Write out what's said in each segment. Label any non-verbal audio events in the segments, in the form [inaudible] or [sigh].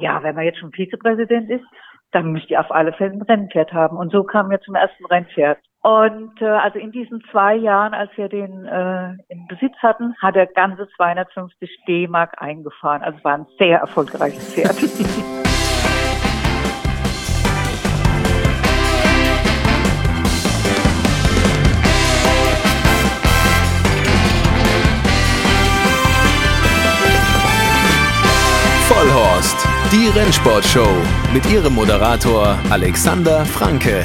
ja, wenn man jetzt schon Vizepräsident ist, dann müsst ihr auf alle Fälle ein Rennpferd haben. Und so kamen wir zum ersten Rennpferd. Und äh, also in diesen zwei Jahren, als wir den äh, in Besitz hatten, hat er ganze 250 D-Mark eingefahren. Also war ein sehr erfolgreiches Pferd. [laughs] die Rennsportshow mit ihrem Moderator Alexander Franke.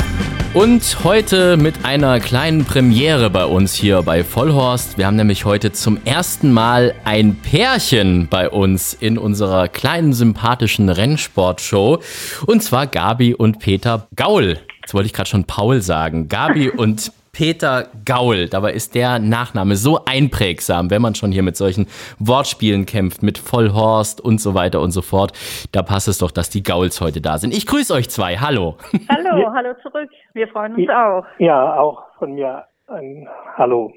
Und heute mit einer kleinen Premiere bei uns hier bei Vollhorst. Wir haben nämlich heute zum ersten Mal ein Pärchen bei uns in unserer kleinen sympathischen Rennsportshow. Und zwar Gabi und Peter Gaul. Jetzt wollte ich gerade schon Paul sagen. Gabi [laughs] und Peter Gaul. Dabei ist der Nachname so einprägsam, wenn man schon hier mit solchen Wortspielen kämpft, mit Vollhorst und so weiter und so fort. Da passt es doch, dass die Gauls heute da sind. Ich grüße euch zwei. Hallo. Hallo, hallo zurück. Wir freuen uns auch. Ja, auch von mir ein Hallo.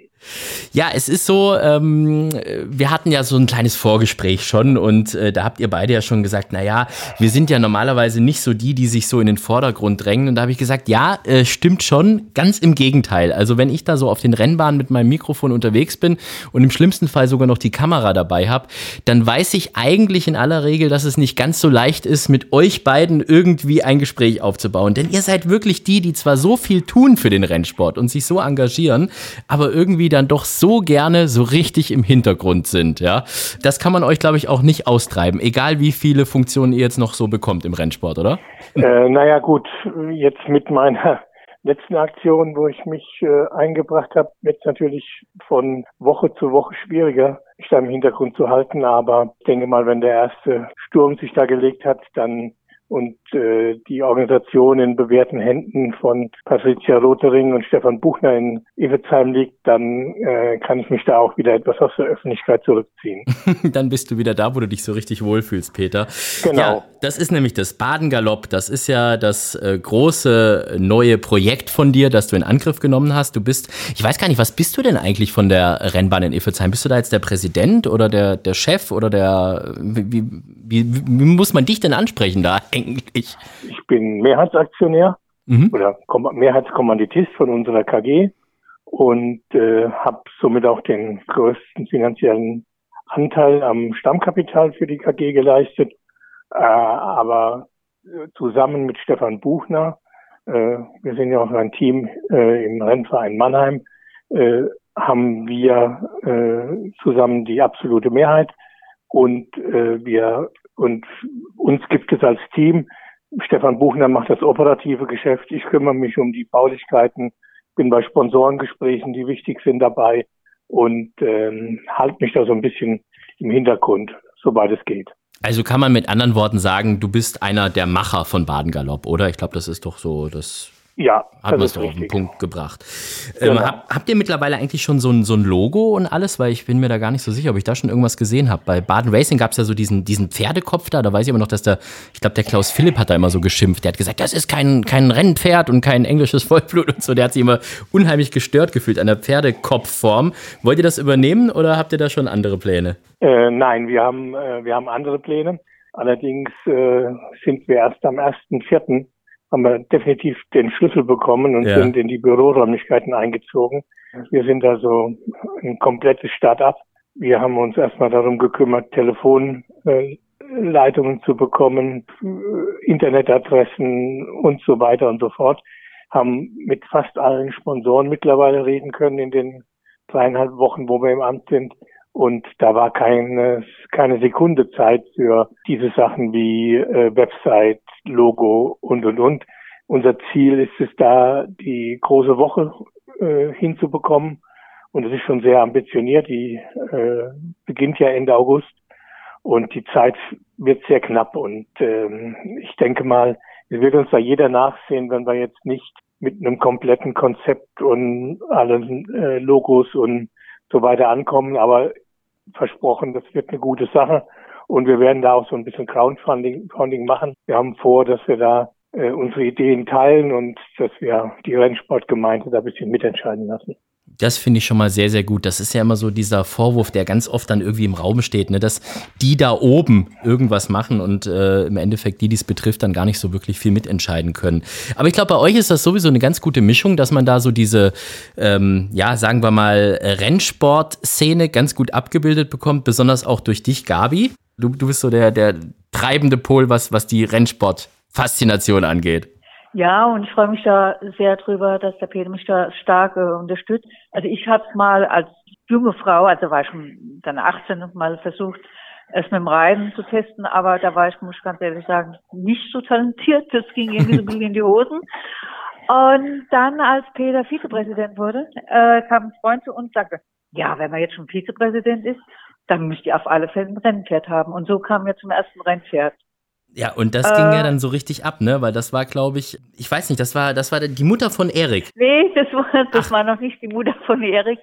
Ja, es ist so, ähm, wir hatten ja so ein kleines Vorgespräch schon und äh, da habt ihr beide ja schon gesagt, naja, wir sind ja normalerweise nicht so die, die sich so in den Vordergrund drängen. Und da habe ich gesagt, ja, äh, stimmt schon, ganz im Gegenteil. Also wenn ich da so auf den Rennbahnen mit meinem Mikrofon unterwegs bin und im schlimmsten Fall sogar noch die Kamera dabei habe, dann weiß ich eigentlich in aller Regel, dass es nicht ganz so leicht ist, mit euch beiden irgendwie ein Gespräch aufzubauen. Denn ihr seid wirklich die, die zwar so viel tun für den Rennsport und sich so engagieren, aber irgendwie die dann doch so gerne so richtig im Hintergrund sind, ja. Das kann man euch, glaube ich, auch nicht austreiben, egal wie viele Funktionen ihr jetzt noch so bekommt im Rennsport, oder? Äh, naja, gut, jetzt mit meiner [laughs] letzten Aktion, wo ich mich äh, eingebracht habe, wird es natürlich von Woche zu Woche schwieriger, mich da im Hintergrund zu halten. Aber ich denke mal, wenn der erste Sturm sich da gelegt hat, dann und äh, die Organisation in bewährten Händen von Patricia Rothering und Stefan Buchner in Evetsheim liegt, dann äh, kann ich mich da auch wieder etwas aus der Öffentlichkeit zurückziehen. [laughs] dann bist du wieder da, wo du dich so richtig wohlfühlst, Peter. Genau. Ja, das ist nämlich das Badengalopp. Das ist ja das äh, große neue Projekt von dir, das du in Angriff genommen hast. Du bist, ich weiß gar nicht, was bist du denn eigentlich von der Rennbahn in Evetsheim? Bist du da jetzt der Präsident oder der, der Chef oder der, wie, wie, wie muss man dich denn ansprechen da eigentlich? Ich bin Mehrheitsaktionär mhm. oder Mehrheitskommanditist von unserer KG und äh, habe somit auch den größten finanziellen Anteil am Stammkapital für die KG geleistet. Äh, aber äh, zusammen mit Stefan Buchner, äh, wir sind ja auch ein Team äh, im Rennverein Mannheim, äh, haben wir äh, zusammen die absolute Mehrheit und äh, wir und uns gibt es als Team. Stefan Buchner macht das operative Geschäft. Ich kümmere mich um die Baulichkeiten, bin bei Sponsorengesprächen, die wichtig sind dabei und ähm, halte mich da so ein bisschen im Hintergrund, soweit es geht. Also kann man mit anderen Worten sagen, du bist einer der Macher von Baden Galopp, oder? Ich glaube, das ist doch so das ja, hat man es doch auf den Punkt gebracht. Ähm, genau. Ähm, hab, habt ihr mittlerweile eigentlich schon so ein, so ein Logo und alles? Weil ich bin mir da gar nicht so sicher, ob ich da schon irgendwas gesehen habe. Bei Baden Racing gab es ja so diesen, diesen Pferdekopf da. Da weiß ich aber noch, dass der, ich glaube, der Klaus Philipp hat da immer so geschimpft. Der hat gesagt, das ist kein, kein Rennpferd und kein englisches Vollblut und so. Der hat sich immer unheimlich gestört gefühlt an der Pferdekopfform. Wollt ihr das übernehmen oder habt ihr da schon andere Pläne? Äh, nein, wir haben, äh, wir haben andere Pläne. Allerdings äh, sind wir erst am 1.4 haben wir definitiv den Schlüssel bekommen und ja. sind in die Büroräumlichkeiten eingezogen. Wir sind also ein komplettes Start-up. Wir haben uns erstmal darum gekümmert, Telefonleitungen zu bekommen, Internetadressen und so weiter und so fort. Haben mit fast allen Sponsoren mittlerweile reden können in den dreieinhalb Wochen, wo wir im Amt sind. Und da war keine, keine Sekunde Zeit für diese Sachen wie äh, Website, Logo und, und, und. Unser Ziel ist es da, die große Woche äh, hinzubekommen. Und es ist schon sehr ambitioniert. Die äh, beginnt ja Ende August. Und die Zeit wird sehr knapp. Und ähm, ich denke mal, es wird uns da jeder nachsehen, wenn wir jetzt nicht mit einem kompletten Konzept und allen äh, Logos und so weiter ankommen. Aber versprochen, das wird eine gute Sache. Und wir werden da auch so ein bisschen Crowdfunding Funding machen. Wir haben vor, dass wir da äh, unsere Ideen teilen und dass wir die Rennsportgemeinde da ein bisschen mitentscheiden lassen. Das finde ich schon mal sehr, sehr gut. Das ist ja immer so dieser Vorwurf, der ganz oft dann irgendwie im Raum steht, ne? dass die da oben irgendwas machen und äh, im Endeffekt die, die es betrifft, dann gar nicht so wirklich viel mitentscheiden können. Aber ich glaube, bei euch ist das sowieso eine ganz gute Mischung, dass man da so diese, ähm, ja, sagen wir mal, Rennsport-Szene ganz gut abgebildet bekommt, besonders auch durch dich, Gabi. Du, du bist so der, der treibende Pol, was, was die Rennsport-Faszination angeht. Ja, und ich freue mich da sehr drüber, dass der Peter mich da stark äh, unterstützt. Also ich habe mal als junge Frau, also war ich schon dann 18 mal versucht, es mit dem Reiten zu testen, aber da war ich, muss ich ganz ehrlich sagen, nicht so talentiert. Das ging irgendwie so ein bisschen in die Hosen. Und dann, als Peter Vizepräsident wurde, äh, kam ein Freund zu uns und sagte, ja, wenn man jetzt schon Vizepräsident ist, dann müsst ihr auf alle Fälle ein Rennpferd haben. Und so kamen wir zum ersten Rennpferd. Ja, und das äh, ging ja dann so richtig ab, ne? Weil das war, glaube ich, ich weiß nicht, das war, das war die Mutter von Erik. Nee, das war, das war noch nicht die Mutter von Erik.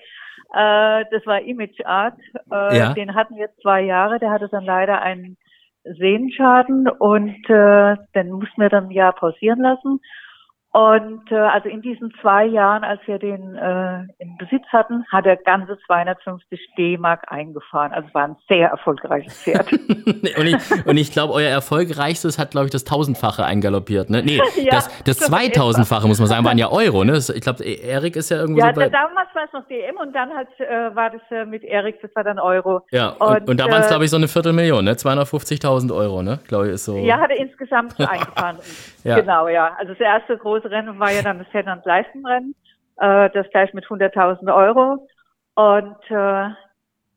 Äh, das war Image Art. Äh, ja. Den hatten wir zwei Jahre. Der hatte dann leider einen Sehenschaden und äh, den mussten wir dann ein Jahr pausieren lassen. Und äh, also in diesen zwei Jahren, als wir den äh, in Besitz hatten, hat er ganze 250 D-Mark eingefahren. Also war ein sehr erfolgreiches Pferd. [laughs] und ich, und ich glaube, euer erfolgreichstes hat, glaube ich, das tausendfache eingaloppiert. Ne? Nee, [laughs] ja, das, das zweitausendfache, muss man sagen, waren ja [laughs] Euro. Ne? Ich glaube, Erik ist ja irgendwo ja, so bei... damals war es noch DM und dann halt, äh, war das äh, mit Erik, das war dann Euro. Ja, und, und, und da waren es, glaube ich, so eine Viertelmillion, ne? 250.000 Euro, ne? Glaube ich, ist so... Ja, hat er insgesamt eingefahren. ja. Genau, ja. Also das erste große Rennen war ja dann das Headland-Leistenrennen, äh, das gleich mit 100.000 Euro. Und äh,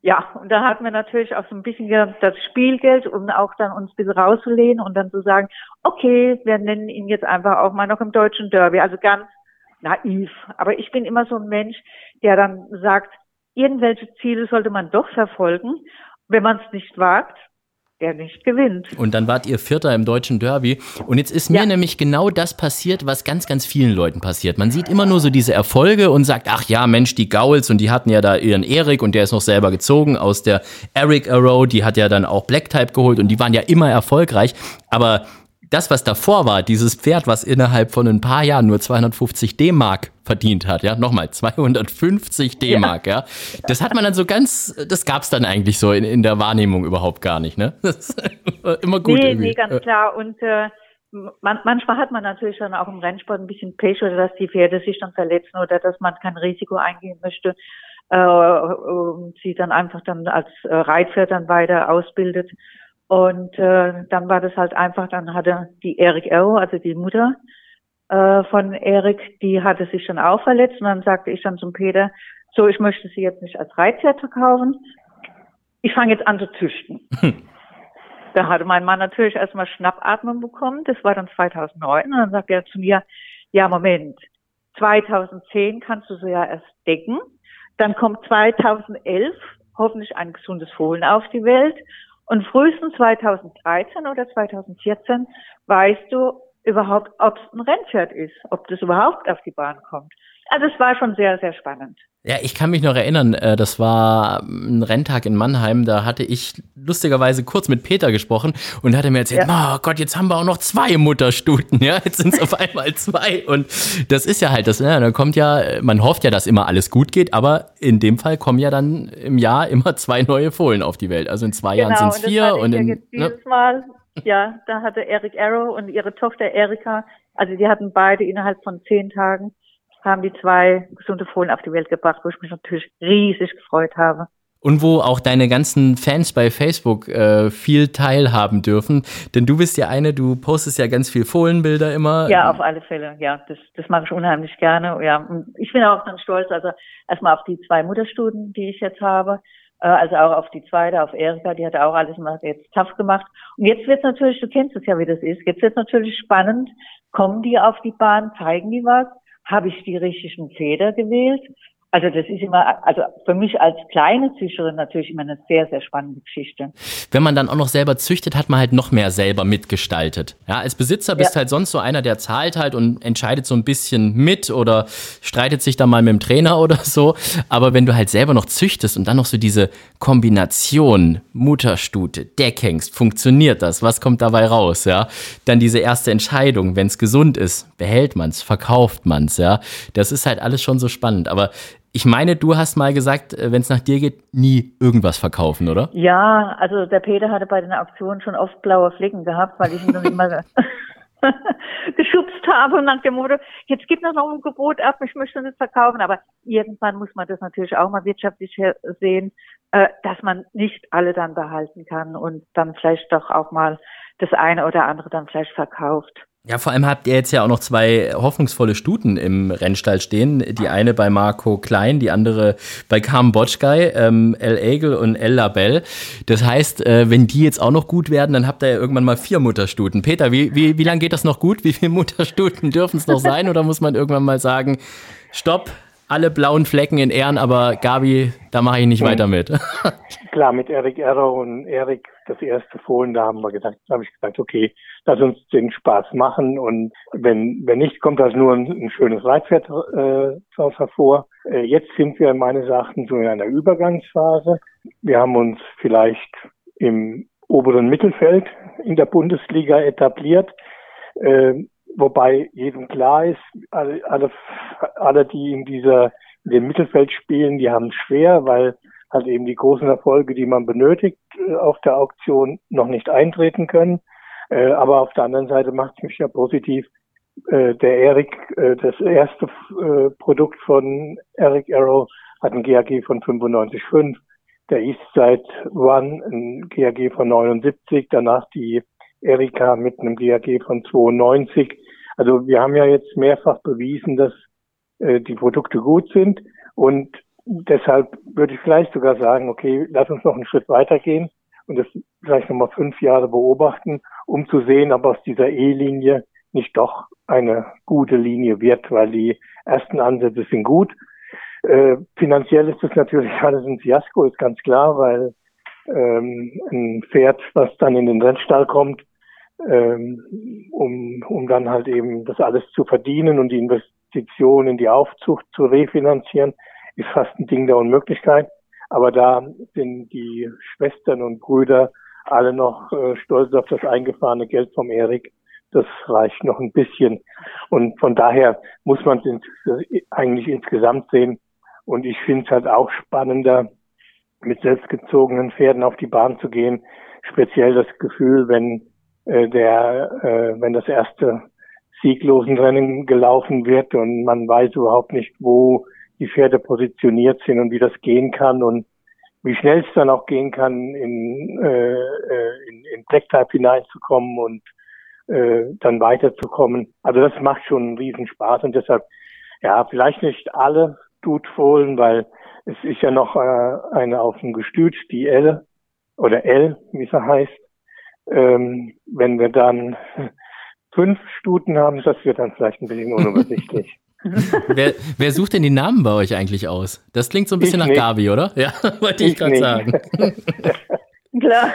ja, und da hatten wir natürlich auch so ein bisschen das Spielgeld, um auch dann uns ein bisschen rauszulehnen und dann zu sagen, okay, wir nennen ihn jetzt einfach auch mal noch im deutschen Derby. Also ganz naiv. Aber ich bin immer so ein Mensch, der dann sagt, irgendwelche Ziele sollte man doch verfolgen. Wenn man es nicht wagt, der nicht gewinnt. Und dann wart ihr Vierter im deutschen Derby. Und jetzt ist mir ja. nämlich genau das passiert, was ganz, ganz vielen Leuten passiert. Man sieht immer nur so diese Erfolge und sagt, ach ja, Mensch, die Gauls und die hatten ja da ihren Erik und der ist noch selber gezogen aus der Eric Arrow, die hat ja dann auch Black Type geholt und die waren ja immer erfolgreich. Aber das, was davor war, dieses Pferd, was innerhalb von ein paar Jahren nur 250 D-Mark verdient hat, ja, nochmal 250 D-Mark, ja. ja. das hat man dann so ganz, das gab's dann eigentlich so in, in der Wahrnehmung überhaupt gar nicht, ne? [laughs] Das ist immer gut. Nee, irgendwie. nee, ganz klar. Und äh, man, manchmal hat man natürlich dann auch im Rennsport ein bisschen Pech oder dass die Pferde sich dann verletzen oder dass man kein Risiko eingehen möchte äh, und sie dann einfach dann als äh, Reitpferd dann weiter ausbildet. Und äh, dann war das halt einfach, dann hatte die Erik Erro, also die Mutter äh, von Erik, die hatte sich schon auch verletzt. Und dann sagte ich dann zum Peter, so, ich möchte sie jetzt nicht als Reitpferd verkaufen. Ich fange jetzt an zu züchten. [laughs] Da hatte mein Mann natürlich erstmal Schnappatmung bekommen. Das war dann 2009. Und dann sagte er zu mir, ja, Moment, 2010 kannst du sie ja erst decken. Dann kommt 2011 hoffentlich ein gesundes Fohlen auf die Welt. Und frühestens 2013 oder 2014 weißt du überhaupt, ob es ein Rennpferd ist, ob das überhaupt auf die Bahn kommt. Also es war schon sehr, sehr spannend. Ja, ich kann mich noch erinnern, äh, das war ein Renntag in Mannheim, da hatte ich lustigerweise kurz mit Peter gesprochen und hatte mir erzählt, ja. oh Gott, jetzt haben wir auch noch zwei Mutterstuten, [laughs] ja, jetzt sind es auf einmal zwei und das ist ja halt das, ja, da kommt ja, man hofft ja, dass immer alles gut geht, aber in dem Fall kommen ja dann im Jahr immer zwei neue Fohlen auf die Welt, also in zwei genau, Jahren sind es vier und, in, ne? ne? Mal, ja, da hatte Eric Arrow und ihre Tochter Erika, also die hatten beide innerhalb von zehn Tagen haben die zwei gesunde Fohlen auf die Welt gebracht, wo ich mich natürlich riesig gefreut habe. Und wo auch deine ganzen Fans bei Facebook äh, viel teilhaben dürfen. Denn du bist ja eine, du postest ja ganz viel Fohlenbilder immer. Ja, auf alle Fälle. Ja, das, das mache ich unheimlich gerne. Ja, und ich bin auch dann stolz, also erstmal auf die zwei Mutterstuden, die ich jetzt habe. Äh, also auch auf die zweite, auf Erika, die hat auch alles mal jetzt tough gemacht. Und jetzt wird natürlich, du kennst es ja, wie das ist, jetzt wird natürlich spannend, kommen die auf die Bahn, zeigen die was? habe ich die richtigen Feder gewählt? Also das ist immer, also für mich als kleine Züchterin natürlich immer eine sehr, sehr spannende Geschichte. Wenn man dann auch noch selber züchtet, hat man halt noch mehr selber mitgestaltet. Ja, als Besitzer bist ja. halt sonst so einer, der zahlt halt und entscheidet so ein bisschen mit oder streitet sich dann mal mit dem Trainer [laughs] oder so. Aber wenn du halt selber noch züchtest und dann noch so diese Kombination Mutterstute, Deckhengst, funktioniert das? Was kommt dabei raus? Ja, dann diese erste Entscheidung, wenn es gesund ist, behält man es, verkauft man es. Ja, das ist halt alles schon so spannend. Aber Ich meine, du hast mal gesagt, äh, wenn es nach dir geht, nie irgendwas verkaufen, oder? Ja, also der Peter hatte bei den Auktionen schon oft blaue Flecken gehabt, weil ich ihn dann immer [laughs] geschubst habe nach dem Motto, jetzt gibt noch ein Gebot ab, ich möchte nicht verkaufen. Aber irgendwann muss man das natürlich auch mal wirtschaftlich sehen, äh, dass man nicht alle dann behalten kann und dann vielleicht doch auch mal das eine oder andere dann vielleicht verkauft. Ja, vor allem habt ihr jetzt ja auch noch zwei hoffnungsvolle Stuten im Rennstall stehen. Die eine bei Marco Klein, die andere bei Carmen Botschkei, ähm, El Egel und El Label. Das heißt, äh, wenn die jetzt auch noch gut werden, dann habt ihr ja irgendwann mal vier Mutterstuten. Peter, wie, wie, wie lange geht das noch gut? Wie viele Mutterstuten dürfen es noch sein? Oder muss man irgendwann mal sagen, stopp, alle blauen Flecken in Ehren, aber Gabi, da mache ich nicht mhm. weiter mit. Klar, mit Erik Erro und Erik das erste Fohlen, da haben wir da habe ich gesagt, okay, lass uns den Spaß machen und wenn, wenn nicht, kommt das nur ein, ein schönes Reitpferd äh, hervor. Äh, jetzt sind wir meines Erachtens so in einer Übergangsphase. Wir haben uns vielleicht im oberen Mittelfeld in der Bundesliga etabliert. Äh, wobei jedem klar ist, alle, alle, alle, die in dieser in dem Mittelfeld spielen, die haben es schwer, weil halt eben die großen Erfolge, die man benötigt, äh, auf der Auktion noch nicht eintreten können. Äh, aber auf der anderen Seite macht es mich ja positiv. Äh, der Eric, das erste Produkt von Eric Arrow hat ein GAG von 95,5. Der seit One ein GAG von 79. Danach die Erika mit einem GAG von 92. Also wir haben ja jetzt mehrfach bewiesen, dass die Produkte gut sind und deshalb würde ich vielleicht sogar sagen, okay, lass uns noch einen Schritt weitergehen und das vielleicht nochmal fünf Jahre beobachten, um zu sehen, ob aus dieser E-Linie nicht doch eine gute Linie wird, weil die ersten Ansätze sind gut. Äh, finanziell ist das natürlich [laughs] alles ein Fiasko, ist ganz klar, weil ähm, ein Pferd, was dann in den Rennstall kommt, ähm, um, um dann halt eben das alles zu verdienen und die Investitionen in die Aufzucht zu refinanzieren, ist fast ein Ding der Unmöglichkeit. Aber da sind die Schwestern und Brüder alle noch äh, stolz auf das eingefahrene Geld vom Erik. Das reicht noch ein bisschen. Und von daher muss man es eigentlich insgesamt sehen. Und ich finde es halt auch spannender, mit selbstgezogenen Pferden auf die Bahn zu gehen. Speziell das Gefühl, wenn äh, der, äh, wenn das erste sieglosen Rennen gelaufen wird und man weiß überhaupt nicht, wo die Pferde positioniert sind und wie das gehen kann und wie schnell es dann auch gehen kann, in, äh, äh in, in Black Type hineinzukommen und äh, dann weiterzukommen. Also das macht schon einen riesen Spaß und deshalb, ja, vielleicht nicht alle Dudfohlen, weil es ist ja noch äh, eine auf dem Gestüt, die L oder L, wie sie heißt. Ähm, wenn wir dann [laughs] fünf Stuten haben, das wird dann vielleicht ein bisschen [laughs] unübersichtlich. [laughs] wer, wer, sucht denn die Namen bei euch eigentlich aus? Das klingt so ein bisschen ich nach nicht. Gabi, oder? Ja, [laughs] wollte ich, ich gerade sagen. [laughs] Klar,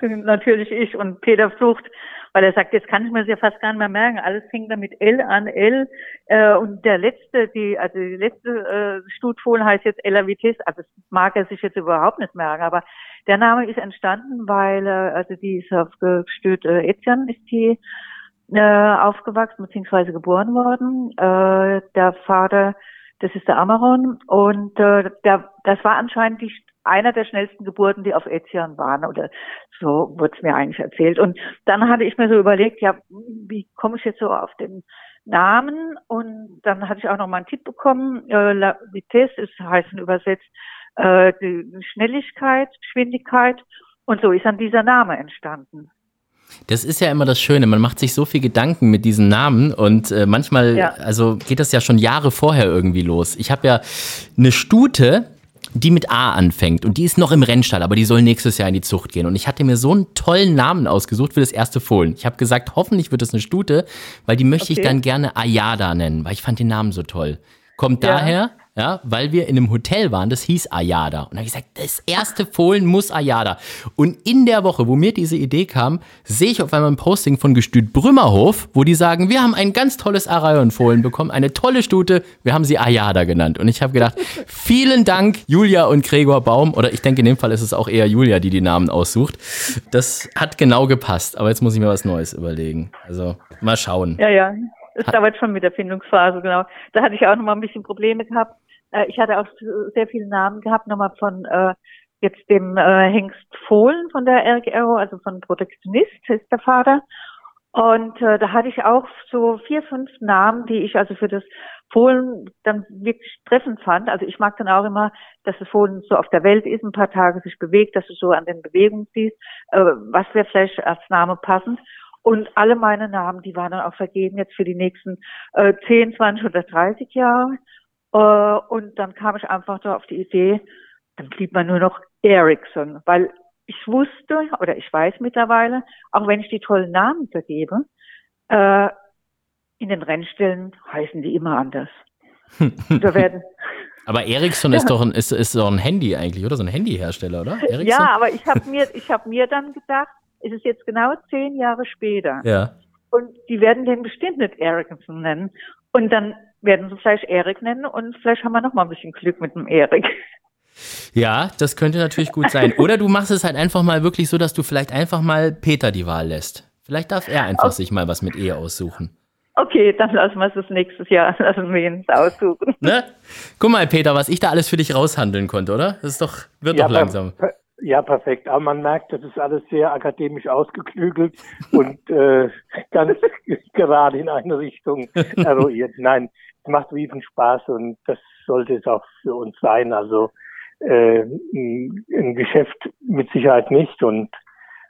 natürlich ich und Peter flucht, weil er sagt, jetzt kann ich mir das ja fast gar nicht mehr merken. Alles fängt dann mit L an, L. Äh, und der letzte, die, also die letzte äh, Stutfohlen heißt jetzt Ella Vitis. Also das mag er sich jetzt überhaupt nicht merken, aber der Name ist entstanden, weil, äh, also die ist auf Gestüt äh, Etienne ist die äh, aufgewachsen bzw. geboren worden. Äh, der Vater, das ist der Amaron und äh, der, das war anscheinend die, einer der schnellsten Geburten, die auf Etienne waren oder so wurde es mir eigentlich erzählt. Und dann hatte ich mir so überlegt, ja, wie komme ich jetzt so auf den Namen? Und dann hatte ich auch noch mal einen Tipp bekommen. Äh, La Vitesse ist heißen übersetzt äh, die Schnelligkeit, Geschwindigkeit. Und so ist dann dieser Name entstanden. Das ist ja immer das Schöne. Man macht sich so viel Gedanken mit diesen Namen und äh, manchmal, ja. also geht das ja schon Jahre vorher irgendwie los. Ich habe ja eine Stute, die mit A anfängt und die ist noch im Rennstall, aber die soll nächstes Jahr in die Zucht gehen. Und ich hatte mir so einen tollen Namen ausgesucht für das erste Fohlen. Ich habe gesagt, hoffentlich wird es eine Stute, weil die möchte okay. ich dann gerne Ayada nennen, weil ich fand den Namen so toll. Kommt ja. daher, ja, weil wir in einem Hotel waren, das hieß Ayada. Und da habe ich gesagt, das erste Fohlen muss Ayada. Und in der Woche, wo mir diese Idee kam, sehe ich auf einmal ein Posting von Gestüt Brümmerhof, wo die sagen, wir haben ein ganz tolles Arayon-Fohlen bekommen, eine tolle Stute, wir haben sie Ayada genannt. Und ich habe gedacht, vielen Dank, Julia und Gregor Baum, oder ich denke, in dem Fall ist es auch eher Julia, die die Namen aussucht. Das hat genau gepasst, aber jetzt muss ich mir was Neues überlegen. Also, mal schauen. Ja, ja. Es dauert schon mit der Findungsphase, genau. Da hatte ich auch noch mal ein bisschen Probleme gehabt Äh, ich hatte auch sehr viele Namen gehabt, nochmal von äh, jetzt dem äh, Hengst Fohlen von der RGO, also von Protektionist ist der Vater. Und äh, da hatte ich auch so vier, fünf Namen, die ich also für das Fohlen dann wirklich treffend fand. Also ich mag dann auch immer, dass das Fohlen so auf der Welt ist, ein paar Tage sich bewegt, dass du so an den Bewegungen siehst, äh, was wäre vielleicht als Name passend. Und alle meine Namen, die waren dann auch vergeben jetzt für die nächsten äh, 10, 20 oder 30 Jahre. Äh, und dann kam ich einfach so auf die Idee, dann blieb man nur noch Ericsson, weil ich wusste oder ich weiß mittlerweile, auch wenn ich die tollen Namen vergebe, äh, in den Rennstellen heißen die immer anders. [laughs] da werden aber Ericsson ja. ist doch ein, ist, ist doch ein Handy eigentlich, oder? So ein Handyhersteller, oder? Ericsson? Ja, aber ich habe mir, ich hab mir dann gedacht, es ist jetzt genau zehn Jahre später. Ja. Und die werden den bestimmt nicht Ericsson nennen. Und dann werden sie vielleicht Erik nennen und vielleicht haben wir noch mal ein bisschen Glück mit dem Erik. Ja, das könnte natürlich gut sein. Oder du machst es halt einfach mal wirklich so, dass du vielleicht einfach mal Peter die Wahl lässt. Vielleicht darf er einfach okay. sich mal was mit E aussuchen. Okay, dann lassen wir es nächstes Jahr, [laughs] lassen wir ihn aussuchen. Ne? Guck mal, Peter, was ich da alles für dich raushandeln konnte, oder? Das ist doch, wird ja, doch langsam. Per, ja, perfekt. Aber man merkt, das ist alles sehr akademisch ausgeklügelt [laughs] und äh, ganz [laughs] gerade in eine Richtung [laughs] eruiert. Nein, es macht riesen Spaß und das sollte es auch für uns sein. Also äh, ein Geschäft mit Sicherheit nicht und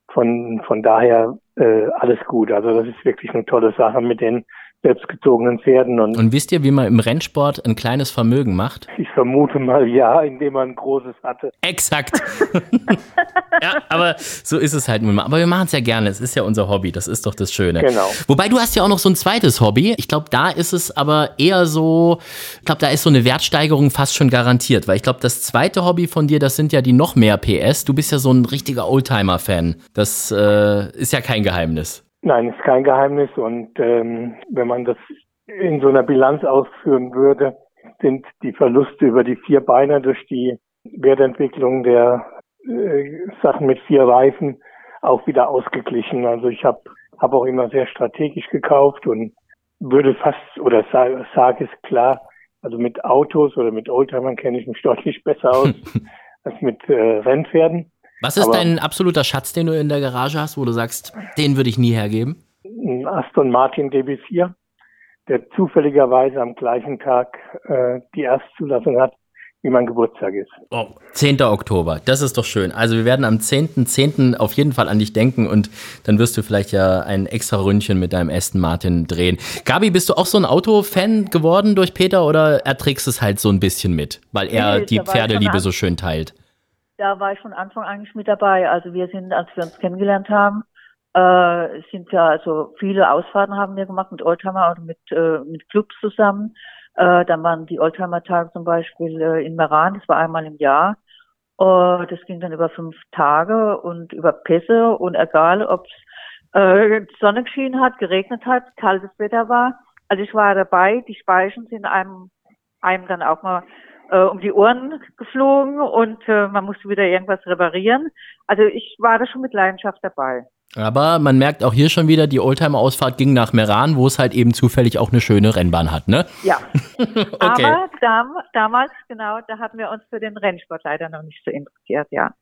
von, von daher äh, alles gut. Also das ist wirklich eine tolle Sache mit den selbstgezogenen Pferden. Und, und wisst ihr, wie man im Rennsport ein kleines Vermögen macht? Ich vermute mal ja, indem man ein großes hatte. Exakt. [laughs] ja, aber so ist es halt nun mal. Aber wir machen es ja gerne. Es ist ja unser Hobby. Das ist doch das Schöne. Genau. Wobei du hast ja auch noch so ein zweites Hobby. Ich glaube, da ist es aber eher so, ich glaube, da ist so eine Wertsteigerung fast schon garantiert. Weil ich glaube, das zweite Hobby von dir, das sind ja die noch mehr PS. Du bist ja so ein richtiger Oldtimer-Fan. Das äh, ist ja kein Geheimnis. Nein, ist kein Geheimnis. Und ähm, wenn man das in so einer Bilanz ausführen würde, sind die Verluste über die vier Beine durch die Wertentwicklung der äh, Sachen mit vier Reifen auch wieder ausgeglichen. Also ich habe hab auch immer sehr strategisch gekauft und würde fast oder sage sag es klar, also mit Autos oder mit Oldtimern kenne ich mich deutlich besser aus [laughs] als mit äh, Rennpferden. Was ist Aber dein absoluter Schatz, den du in der Garage hast, wo du sagst, den würde ich nie hergeben? Ein Aston Martin DB4, der zufälligerweise am gleichen Tag äh, die Erstzulassung hat, wie mein Geburtstag ist. Oh, 10. Oktober, das ist doch schön. Also wir werden am 10.10. 10. auf jeden Fall an dich denken und dann wirst du vielleicht ja ein extra Ründchen mit deinem Aston Martin drehen. Gabi, bist du auch so ein Autofan geworden durch Peter oder erträgst es halt so ein bisschen mit, weil er nee, die Pferdeliebe so schön teilt? Da war ich von Anfang an nicht mit dabei. Also wir sind, als wir uns kennengelernt haben, äh, sind ja also viele Ausfahrten haben wir gemacht mit Oldtimer oder mit, äh, mit Clubs zusammen. Äh, dann waren die Oldtimer-Tage zum Beispiel äh, in Meran, das war einmal im Jahr. Uh, das ging dann über fünf Tage und über Pässe und egal, ob es äh, Sonne geschienen hat, geregnet hat, kaltes Wetter war. Also ich war dabei, die Speichen sind einem, einem dann auch mal äh, um die Ohren geflogen und äh, man musste wieder irgendwas reparieren. Also ich war da schon mit Leidenschaft dabei. Aber man merkt auch hier schon wieder, die Oldtimer-Ausfahrt ging nach Meran, wo es halt eben zufällig auch eine schöne Rennbahn hat, ne? Ja. [laughs] okay. Aber dam damals, genau, da hatten wir uns für den Rennsport leider noch nicht so interessiert, ja.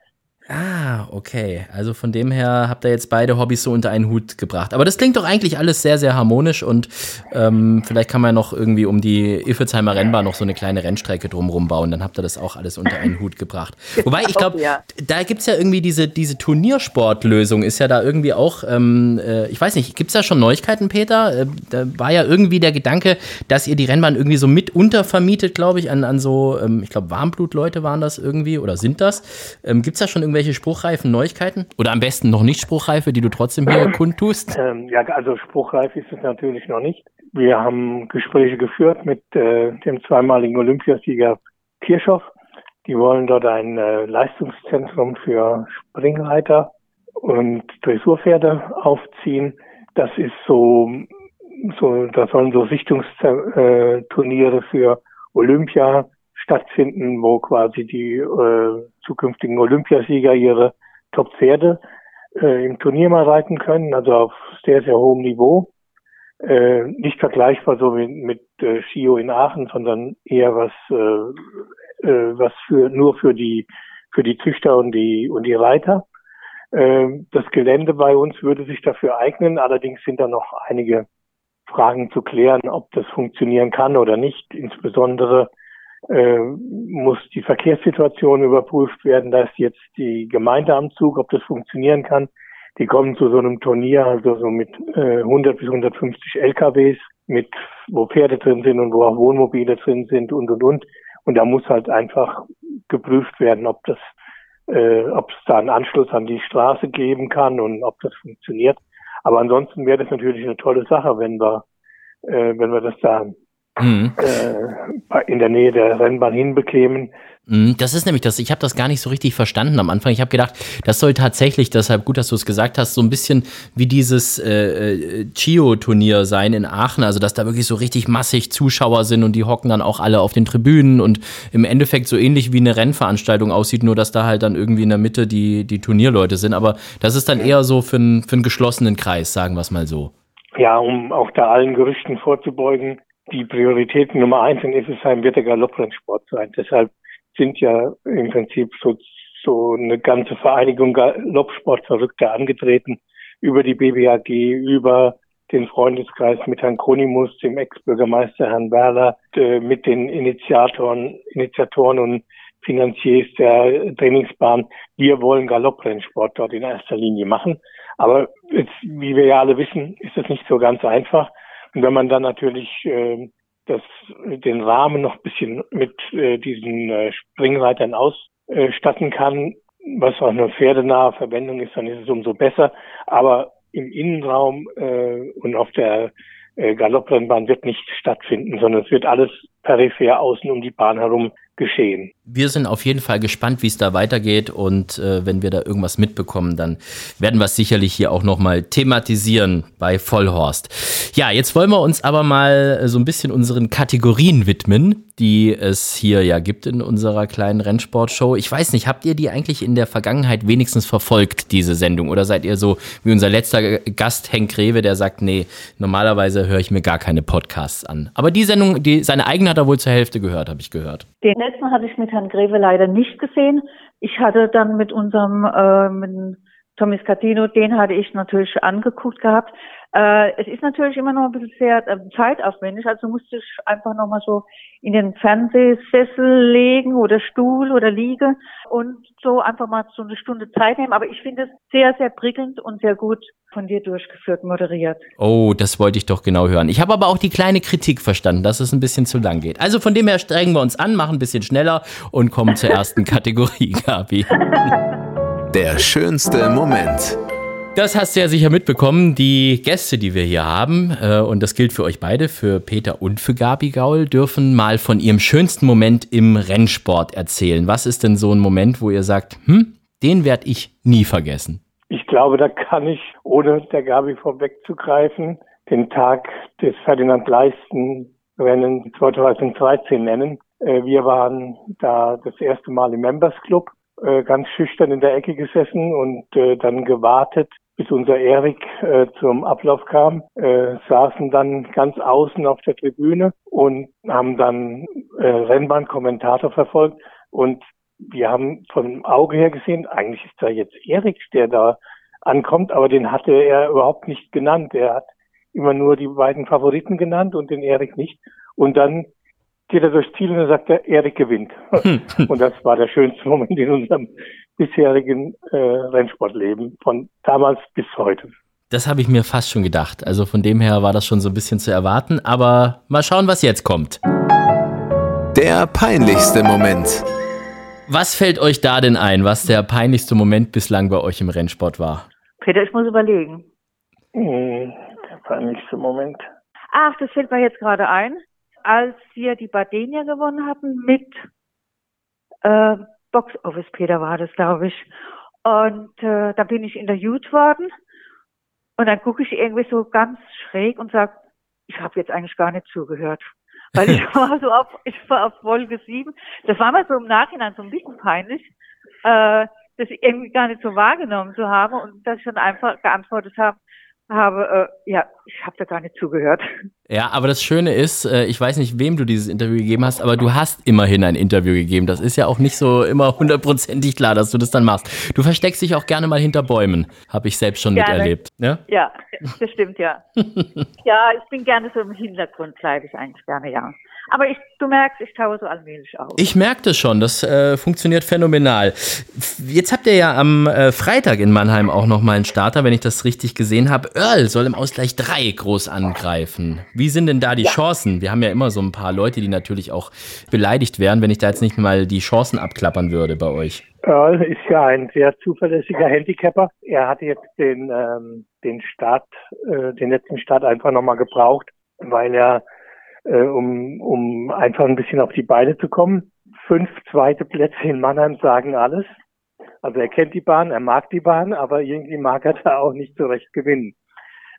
Ah, okay. Also von dem her habt ihr jetzt beide Hobbys so unter einen Hut gebracht. Aber das klingt doch eigentlich alles sehr, sehr harmonisch und ähm, vielleicht kann man noch irgendwie um die Iffelsheimer Rennbahn noch so eine kleine Rennstrecke drumherum bauen. Dann habt ihr das auch alles unter einen Hut gebracht. [laughs] Wobei, ich glaube, da gibt's ja irgendwie diese, diese Turniersportlösung, ist ja da irgendwie auch, ähm, äh, ich weiß nicht, gibt's da schon Neuigkeiten, Peter? Äh, da war ja irgendwie der Gedanke, dass ihr die Rennbahn irgendwie so mit untervermietet, glaube ich, an, an so, ähm, ich glaube, Warmblutleute waren das irgendwie oder sind das. Ähm, gibt's da schon irgendwelche irgendwelche spruchreifen Neuigkeiten? Oder am besten noch nicht spruchreife, die du trotzdem hier [clears throat] kundtust? Ähm, ja, also spruchreif ist es natürlich noch nicht. Wir haben Gespräche geführt mit äh, dem zweimaligen Olympiasieger Kirchhoff. Die wollen dort ein äh, Leistungszentrum für Springreiter und Dressurpferde aufziehen. Das ist so, so, da sollen so Sichtungsturniere für Olympia stattfinden, wo quasi die äh, zukünftigen Olympiasieger ihre Top-Pferde äh, im Turnier mal reiten können, also auf sehr, sehr hohem Niveau. äh, nicht vergleichbar so wie mit äh, Schio in Aachen, sondern eher was, äh, äh, was für nur für die für die Züchter und die und die Reiter. Äh, das Gelände bei uns würde sich dafür eignen. Allerdings sind da noch einige Fragen zu klären, ob das funktionieren kann oder nicht. Insbesondere äh, muss die Verkehrssituation überprüft werden. Da ist jetzt die Gemeinde am Zug, ob das funktionieren kann. Die kommen zu so einem Turnier, also so mit äh, 100 bis 150 LKWs, mit wo Pferde drin sind und wo auch Wohnmobile drin sind und und und. Und da muss halt einfach geprüft werden, ob das, äh, ob es da einen Anschluss an die Straße geben kann und ob das funktioniert. Aber ansonsten wäre das natürlich eine tolle Sache, wenn wir, äh, wenn wir das da mhm. äh, in der Nähe der Rennbahn hinbekämen. Mhm, das ist nämlich das, ich habe das gar nicht so richtig verstanden am Anfang. Ich habe gedacht, das soll tatsächlich, deshalb gut, dass du es gesagt hast, so ein bisschen wie dieses äh, äh, Chio-Turnier sein in Aachen, also dass da wirklich so richtig massig Zuschauer sind und die hocken dann auch alle auf den Tribünen und im Endeffekt so ähnlich wie eine Rennveranstaltung aussieht, nur dass da halt dann irgendwie in der Mitte die, die Turnierleute sind. Aber das ist dann eher so für, ein, für einen geschlossenen Kreis, sagen wir es mal so. Ja, um auch da allen Gerüchten vorzubeugen, die Priorität Nummer eins in Isselsheim wird der Galopprennsport sein. Deshalb sind ja im Prinzip so, so eine ganze Vereinigung Galoppsportverrückte angetreten über die BBAG, über den Freundeskreis mit Herrn Kronimus, dem Ex-Bürgermeister Herrn Werler, mit den Initiatoren, Initiatoren und Finanziers der Trainingsbahn. Wir wollen Galopprennsport dort in erster Linie machen. Aber jetzt, wie wir ja alle wissen, ist das nicht so ganz einfach. Und wenn man dann natürlich äh, das, den Rahmen noch ein bisschen mit äh, diesen äh, Springreitern ausstatten kann, was auch eine pferdenahe Verwendung ist, dann ist es umso besser. Aber im Innenraum äh, und auf der äh, Galopprennbahn wird nicht stattfinden, sondern es wird alles peripher außen um die Bahn herum geschehen. Wir sind auf jeden Fall gespannt, wie es da weitergeht und äh, wenn wir da irgendwas mitbekommen, dann werden wir es sicherlich hier auch nochmal thematisieren bei Vollhorst. Ja, jetzt wollen wir uns aber mal so ein bisschen unseren Kategorien widmen, die es hier ja gibt in unserer kleinen Rennsportshow. Ich weiß nicht, habt ihr die eigentlich in der Vergangenheit wenigstens verfolgt, diese Sendung? Oder seid ihr so wie unser letzter Gast Henk Rewe, der sagt, nee, normalerweise höre ich mir gar keine Podcasts an. Aber die Sendung, die, seine eigene hat er wohl zur Hälfte gehört, habe ich gehört. Den letzten hatte ich mit Herrn Greve leider nicht gesehen. Ich hatte dann mit unserem äh, mit Tommy Scatino, den hatte ich natürlich angeguckt gehabt. Äh, es ist natürlich immer noch ein bisschen sehr äh, zeitaufwendig, also musste ich einfach nochmal so in den Fernsehsessel legen oder Stuhl oder Liege und so einfach mal so eine Stunde Zeit nehmen. Aber ich finde es sehr, sehr prickelnd und sehr gut von dir durchgeführt, moderiert. Oh, das wollte ich doch genau hören. Ich habe aber auch die kleine Kritik verstanden, dass es ein bisschen zu lang geht. Also von dem her strengen wir uns an, machen ein bisschen schneller und kommen zur ersten Kategorie, [laughs] Gabi. Der schönste Moment. Das hast du ja sicher mitbekommen. Die Gäste, die wir hier haben, äh, und das gilt für euch beide, für Peter und für Gabi Gaul, dürfen mal von ihrem schönsten Moment im Rennsport erzählen. Was ist denn so ein Moment, wo ihr sagt, hm, den werde ich nie vergessen? Ich glaube, da kann ich, ohne der Gabi vorwegzugreifen, den Tag des Ferdinand Leisten Rennen 2013 nennen. Äh, wir waren da das erste Mal im Members Club äh, ganz schüchtern in der Ecke gesessen und äh, dann gewartet, bis unser Erik äh, zum Ablauf kam, äh, saßen dann ganz außen auf der Tribüne und haben dann äh, Rennbahnkommentator verfolgt und wir haben vom Auge her gesehen, eigentlich ist da jetzt Erik, der da ankommt, aber den hatte er überhaupt nicht genannt. Er hat immer nur die beiden Favoriten genannt und den Erik nicht. Und dann geht er durchs Ziel und dann sagt er, Erik gewinnt. und das war der schönste Moment in unserem bisherigen äh, Rennsportleben, von damals bis heute. Das habe ich mir fast schon gedacht. Also von dem her war das schon so ein bisschen zu erwarten, aber mal schauen, was jetzt kommt. Der peinlichste Moment. Was fällt euch da denn ein, was der peinlichste Moment bislang bei euch im Rennsport war? Peter, ich muss überlegen. Hm, der peinlichste Moment. Ach, das fällt mir jetzt gerade ein als wir die Badenia gewonnen hatten mit äh, Box Office Peter war das, glaube ich. Und äh, da bin ich interviewt worden und dann gucke ich irgendwie so ganz schräg und sage, ich habe jetzt eigentlich gar nicht zugehört. Weil ich [laughs] war so auf, ich war auf Folge 7. Das war mir so im Nachhinein so ein bisschen peinlich, äh, das irgendwie gar nicht so wahrgenommen zu haben und dass ich dann einfach geantwortet habe, habe, äh, ja, ich habe da gar nicht zugehört. Ja, aber das Schöne ist, äh, ich weiß nicht, wem du dieses Interview gegeben hast, aber du hast immerhin ein Interview gegeben. Das ist ja auch nicht so immer hundertprozentig klar, dass du das dann machst. Du versteckst dich auch gerne mal hinter Bäumen, habe ich selbst schon gerne. miterlebt. Ja? ja, [laughs] das stimmt, ja. [laughs] ja, ich bin gerne so im Hintergrund, bleibe ich eigentlich gerne, ja. Aber ich, du merkst, ich taue so allmählich auf. Ich merke das schon, das äh, funktioniert phänomenal. Jetzt habt ihr ja am äh, Freitag in Mannheim auch noch mal einen Starter, wenn ich das richtig gesehen habe. Earl soll im Ausgleich 3 groß angreifen. Wie sind denn da die ja. Chancen? Wir haben ja immer so ein paar Leute, die natürlich auch beleidigt wären, wenn ich da jetzt nicht mal die Chancen abklappern würde bei euch. Earl ist ja ein sehr zuverlässiger Handicapper. Er hatte jetzt den, ähm, den Start, äh, den letzten Start einfach nochmal gebraucht, weil er äh, um, um einfach ein bisschen auf die Beine zu kommen. Fünf zweite Plätze in Mannheim sagen alles. Also er kennt die Bahn, er mag die Bahn, aber irgendwie mag er da auch nicht so recht gewinnen.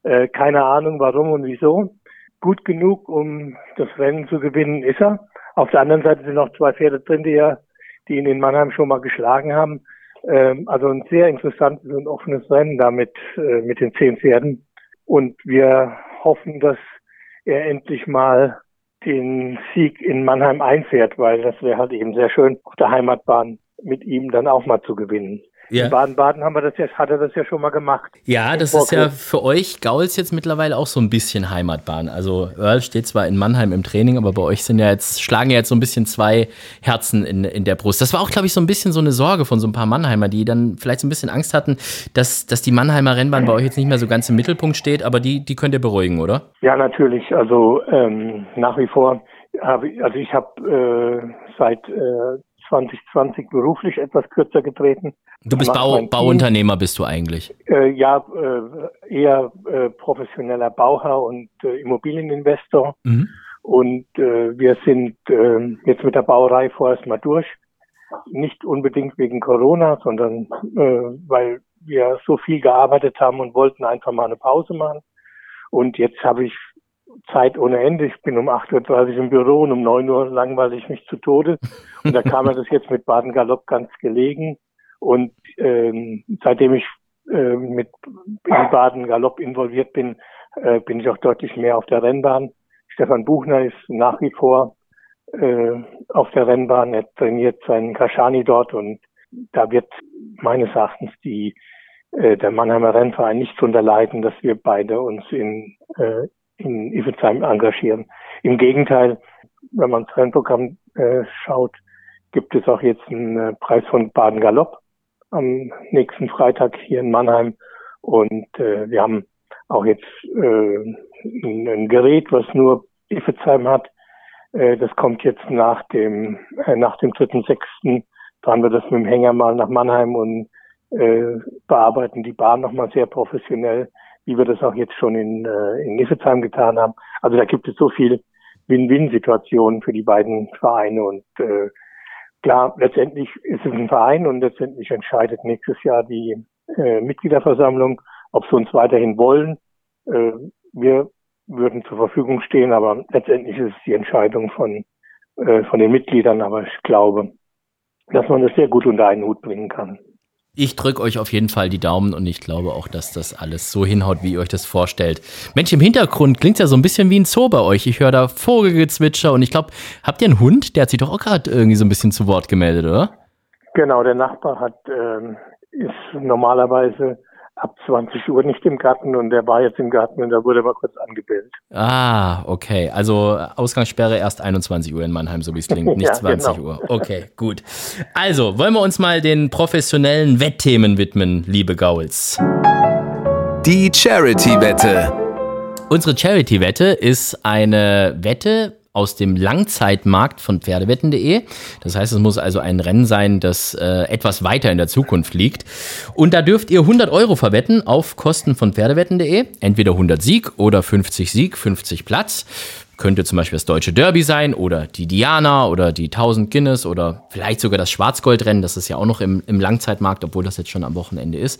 Äh, keine Ahnung warum und wieso. Gut genug, um das Rennen zu gewinnen, ist er. Auf der anderen Seite sind noch zwei Pferde drin, die, er, die ihn in Mannheim schon mal geschlagen haben. Ähm, also ein sehr interessantes und offenes Rennen damit äh, mit den zehn Pferden. Und wir hoffen, dass er endlich mal den Sieg in Mannheim einfährt, weil das wäre halt eben sehr schön, auf der Heimatbahn mit ihm dann auch mal zu gewinnen. Ja. In Baden-Baden haben wir das jetzt, hat er das ja schon mal gemacht. Ja, das ist ja für euch Gauls jetzt mittlerweile auch so ein bisschen Heimatbahn. Also Earl steht zwar in Mannheim im Training, aber bei euch sind ja jetzt, schlagen ja jetzt so ein bisschen zwei Herzen in, in der Brust. Das war auch, glaube ich, so ein bisschen so eine Sorge von so ein paar Mannheimer, die dann vielleicht so ein bisschen Angst hatten, dass, dass die Mannheimer Rennbahn bei euch jetzt nicht mehr so ganz im Mittelpunkt steht, aber die, die könnt ihr beruhigen, oder? Ja, natürlich. Also ähm, nach wie vor habe ich, also ich habe äh, seit äh, 2020 beruflich etwas kürzer getreten. Du bist Bau, Bauunternehmer, bist du eigentlich? Äh, ja, äh, eher äh, professioneller Bauherr und äh, Immobilieninvestor. Mhm. Und äh, wir sind äh, jetzt mit der Bauerei vorerst mal durch. Nicht unbedingt wegen Corona, sondern weil wir so viel gearbeitet haben und wollten einfach mal eine Pause machen. Und jetzt habe ich Zeit ohne Ende. Ich bin um 8.30 Uhr im Büro und um 9 Uhr langweile ich mich zu Tode. Und da kam mir das jetzt mit Baden-Galopp ganz gelegen. Und ähm, seitdem ich äh, mit in Baden-Galopp involviert bin, äh, bin ich auch deutlich mehr auf der Rennbahn. Stefan Buchner ist nach wie vor äh, auf der Rennbahn. Er trainiert seinen Kashani dort und da wird meines Erachtens die äh, der Mannheimer Rennverein nicht drunter leiden, dass wir beide uns in, äh, in Iffelsheim engagieren. Im Gegenteil, wenn man das Rennprogramm äh, schaut, gibt es auch jetzt einen äh, Preis von Baden Galopp am nächsten Freitag hier in Mannheim. Und äh, wir haben auch jetzt äh, ein, ein Gerät, was nur Iffelsheim hat. Äh, das kommt jetzt nach dem äh, nach dem dritten sechsten. Fahren wir das mit dem Hänger mal nach Mannheim und äh, bearbeiten die Bahn nochmal sehr professionell wie wir das auch jetzt schon in, äh, in Nisselsheim getan haben. Also da gibt es so viel Win-Win-Situationen für die beiden Vereine und äh, klar, letztendlich ist es ein Verein und letztendlich entscheidet nächstes Jahr die äh, Mitgliederversammlung, ob sie uns weiterhin wollen. Äh, wir würden zur Verfügung stehen, aber letztendlich ist es die Entscheidung von, äh, von den Mitgliedern. Aber ich glaube, dass man das sehr gut unter einen Hut bringen kann. Ich drücke euch auf jeden Fall die Daumen und ich glaube auch, dass das alles so hinhaut, wie ihr euch das vorstellt. Mensch, im Hintergrund klingt ja so ein bisschen wie ein Zoo bei euch. Ich höre da Vogelgezwitscher und ich glaube, habt ihr einen Hund? Der hat sich doch auch gerade irgendwie so ein bisschen zu Wort gemeldet, oder? Genau, der Nachbar hat ähm, ist normalerweise ab 20 Uhr nicht im Garten und der war jetzt im Garten und da wurde mal kurz angebildet. Ah, okay. Also Ausgangssperre erst 21 Uhr in Mannheim, so wie es [laughs] klingt, nicht ja, 20 genau. Uhr. Okay, gut. Also, wollen wir uns mal den professionellen Wettthemen widmen, liebe Gauls. Die Charity-Wette. Unsere Charity-Wette ist eine Wette, aus dem Langzeitmarkt von Pferdewetten.de. Das heißt, es muss also ein Rennen sein, das äh, etwas weiter in der Zukunft liegt. Und da dürft ihr 100 Euro verwetten auf Kosten von Pferdewetten.de. Entweder 100 Sieg oder 50 Sieg, 50 Platz könnte zum Beispiel das Deutsche Derby sein oder die Diana oder die 1000 Guinness oder vielleicht sogar das Schwarzgoldrennen. Das ist ja auch noch im, im Langzeitmarkt, obwohl das jetzt schon am Wochenende ist.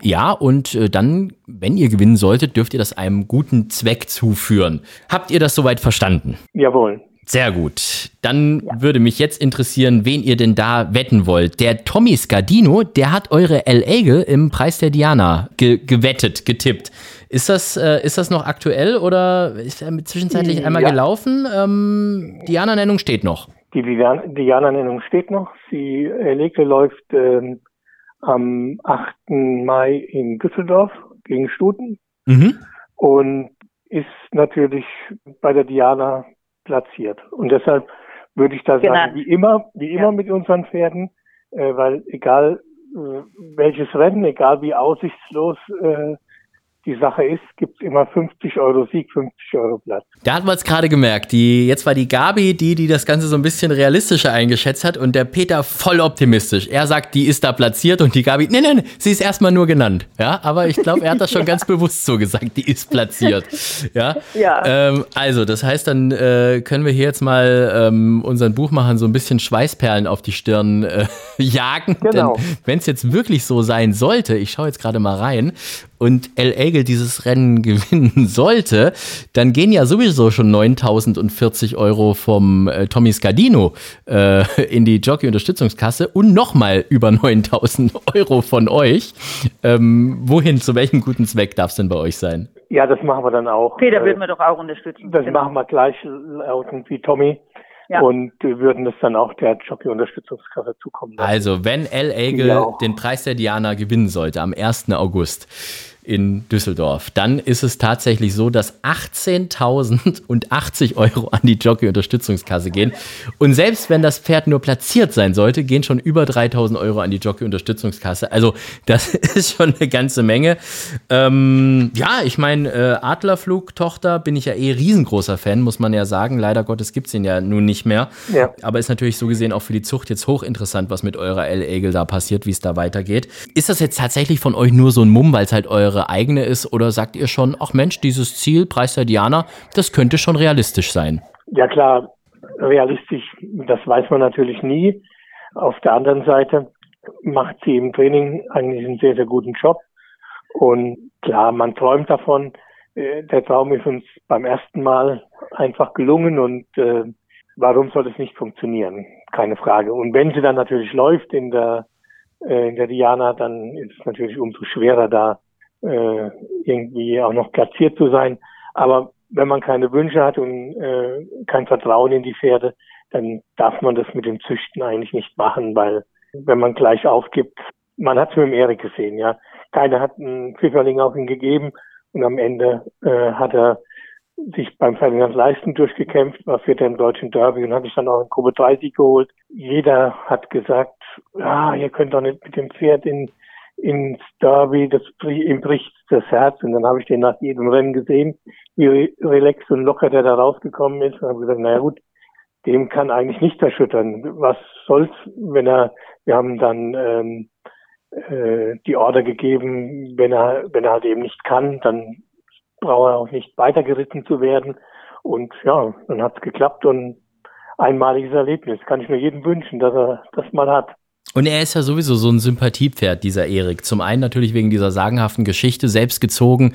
Ja, und äh, dann, wenn ihr gewinnen solltet, dürft ihr das einem guten Zweck zuführen. Habt ihr das soweit verstanden? Jawohl. Sehr gut. Dann ja. würde mich jetzt interessieren, wen ihr denn da wetten wollt. Der Tommy Scardino, der hat eure El Eagle im Preis der Diana ge gewettet, getippt. Ist das, äh, ist das noch aktuell oder ist er zwischenzeitlich einmal ja. gelaufen? Ähm, Diana-Nennung steht noch. Die Diana-Nennung steht noch. Die Elektre läuft ähm, am 8. Mai in Düsseldorf gegen Stuten mhm. und ist natürlich bei der Diana platziert. Und deshalb würde ich da genau. sagen, wie immer, wie immer ja. mit unseren Pferden, äh, weil egal äh, welches Rennen, egal wie aussichtslos äh, die Sache ist, gibt es immer 50 Euro Sieg, 50 Euro Platz. Da hat man es gerade gemerkt. Die, jetzt war die Gabi die, die das Ganze so ein bisschen realistischer eingeschätzt hat und der Peter voll optimistisch. Er sagt, die ist da platziert und die Gabi, nein, nein, sie ist erstmal nur genannt. Ja, aber ich glaube, er hat das schon ganz [laughs] bewusst so gesagt, die ist platziert. Ja. ja. Ähm, also, das heißt, dann äh, können wir hier jetzt mal ähm, unseren Buchmachern so ein bisschen Schweißperlen auf die Stirn äh, [laughs] jagen. Genau. Denn wenn es jetzt wirklich so sein sollte, ich schaue jetzt gerade mal rein und El Egel dieses Rennen [laughs] gewinnen sollte, dann gehen ja sowieso schon 9.040 Euro vom äh, Tommy Scardino äh, in die Jockey-Unterstützungskasse und nochmal über 9.000 [laughs] Euro von euch. Ähm, wohin, zu welchem guten Zweck darf es denn bei euch sein? Ja, das machen wir dann auch. Peter äh, würden wir doch auch unterstützen. Das genau. machen wir gleich lautend wie Tommy. Ja. Und würden es dann auch der Jockey-Unterstützungskasse zukommen lassen. Also, wenn El Egel den Preis der Diana gewinnen sollte am 1. August, in Düsseldorf. Dann ist es tatsächlich so, dass 18.080 Euro an die Jockey-Unterstützungskasse gehen. Und selbst wenn das Pferd nur platziert sein sollte, gehen schon über 3.000 Euro an die Jockey-Unterstützungskasse. Also das [laughs] ist schon eine ganze Menge. Ähm, ja, ich meine, äh, Adlerflug-Tochter bin ich ja eh riesengroßer Fan, muss man ja sagen. Leider Gottes gibt es den ja nun nicht mehr. Ja. Aber ist natürlich so gesehen auch für die Zucht jetzt hochinteressant, was mit eurer L-Egel da passiert, wie es da weitergeht. Ist das jetzt tatsächlich von euch nur so ein Mumm, weil es halt eure eure eigene ist? Oder sagt ihr schon, ach Mensch, dieses Ziel, Preis der Diana, das könnte schon realistisch sein? Ja klar, realistisch, das weiß man natürlich nie. Auf der anderen Seite macht sie im Training eigentlich einen sehr, sehr guten Job. Und klar, man träumt davon. Äh, der Traum ist uns beim ersten Mal einfach gelungen und äh, warum soll es nicht funktionieren? Keine Frage. Und wenn sie dann natürlich läuft in der, äh, in der Diana, dann ist es natürlich umso schwerer da äh, irgendwie auch noch platziert zu sein. Aber wenn man keine Wünsche hat und äh, kein Vertrauen in die Pferde, dann darf man das mit dem Züchten eigentlich nicht machen, weil wenn man gleich aufgibt, man hat es mit dem Erik gesehen, ja. Keiner hat einen Pfifferling auf ihn gegeben und am Ende äh, hat er sich beim Ferdinand Leisten durchgekämpft, war Vierter im deutschen Derby und hat sich dann auch in Gruppe 30 geholt. Jeder hat gesagt, ja, ihr könnt doch nicht mit dem Pferd in ins Derby, das ihm bricht das Herz. Und dann habe ich den nach jedem Rennen gesehen, wie relaxed und locker der da rausgekommen ist. Und habe gesagt, naja gut, dem kann eigentlich nicht erschüttern. Was soll's, wenn er, wir haben dann ähm, äh, die Order gegeben, wenn er, wenn er halt eben nicht kann, dann braucht er auch nicht weitergeritten zu werden. Und ja, dann hat's geklappt und einmaliges Erlebnis. Kann ich nur jedem wünschen, dass er das mal hat. Und er ist ja sowieso so ein Sympathiepferd, dieser Erik. Zum einen natürlich wegen dieser sagenhaften Geschichte, selbst gezogen,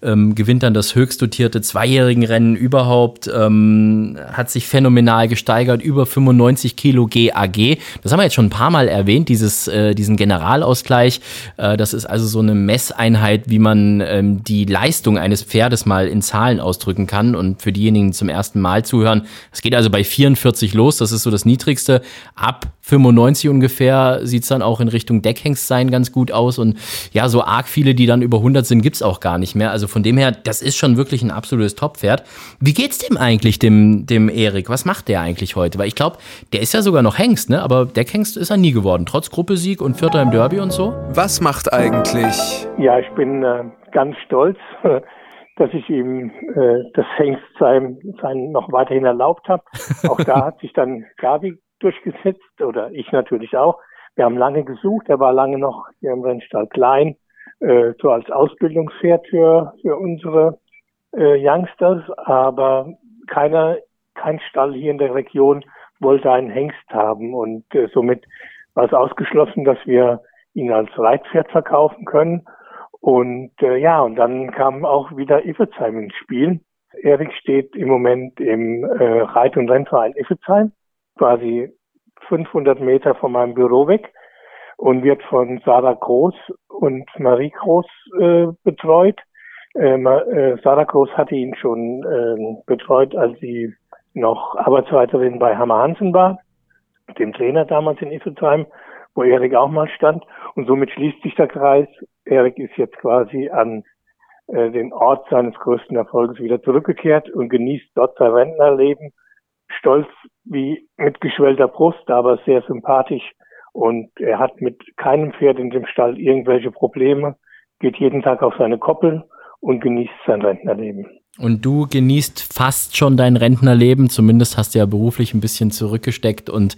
ähm, gewinnt dann das höchst dotierte zweijährigen Rennen überhaupt, ähm, hat sich phänomenal gesteigert, über 95 Kilo GAG. Das haben wir jetzt schon ein paar Mal erwähnt, dieses, äh, diesen Generalausgleich. Äh, das ist also so eine Messeinheit, wie man ähm, die Leistung eines Pferdes mal in Zahlen ausdrücken kann. Und für diejenigen, die zum ersten Mal zuhören, es geht also bei 44 los, das ist so das Niedrigste. Ab 95 ungefähr sieht's dann auch in Richtung Deckhengst ganz gut aus. Und ja, so arg viele, die dann über 100 sind, gibt's auch gar nicht mehr. Also von dem her, das ist schon wirklich ein absolutes Top-Pferd. Wie geht's dem eigentlich, dem, dem Erik? Was macht der eigentlich heute? Weil ich glaube, der ist ja sogar noch Hengst, ne? Aber Deckhengst ist er nie geworden, trotz Gruppesieg und Vierter im Derby und so. Was macht eigentlich? Ja, ich bin äh, ganz stolz. [laughs] dass ich ihm äh, das Hengstsein sein noch weiterhin erlaubt habe. Auch da [laughs] hat sich dann Gabi durchgesetzt oder ich natürlich auch. Wir haben lange gesucht, er war lange noch hier im Rennstall klein, äh, so als Ausbildungspferd für, für unsere äh, Youngsters, aber keiner, kein Stall hier in der Region wollte einen Hengst haben und äh, somit war es ausgeschlossen, dass wir ihn als Reitpferd verkaufen können. Und äh, ja, und dann kam auch wieder Iffezheim ins Spiel. Erik steht im Moment im äh, Reit- und Rennverein Iffezheim quasi 500 Meter von meinem Büro weg und wird von Sarah Groß und Marie Groß äh, betreut. Ähm, äh, Sarakos hatte ihn schon äh, betreut, als sie noch Arbeitsleiterin bei Hammer Hansen war, dem Trainer damals in Isselheim, wo Erik auch mal stand. Und somit schließt sich der Kreis. Erik ist jetzt quasi an äh, den Ort seines größten Erfolges wieder zurückgekehrt und genießt dort sein Rentnerleben. Stolz wie mit geschwellter Brust, aber sehr sympathisch. Und er hat mit keinem Pferd in dem Stall irgendwelche Probleme, geht jeden Tag auf seine Koppel und genießt sein Rentnerleben. Und du genießt fast schon dein Rentnerleben, zumindest hast du ja beruflich ein bisschen zurückgesteckt und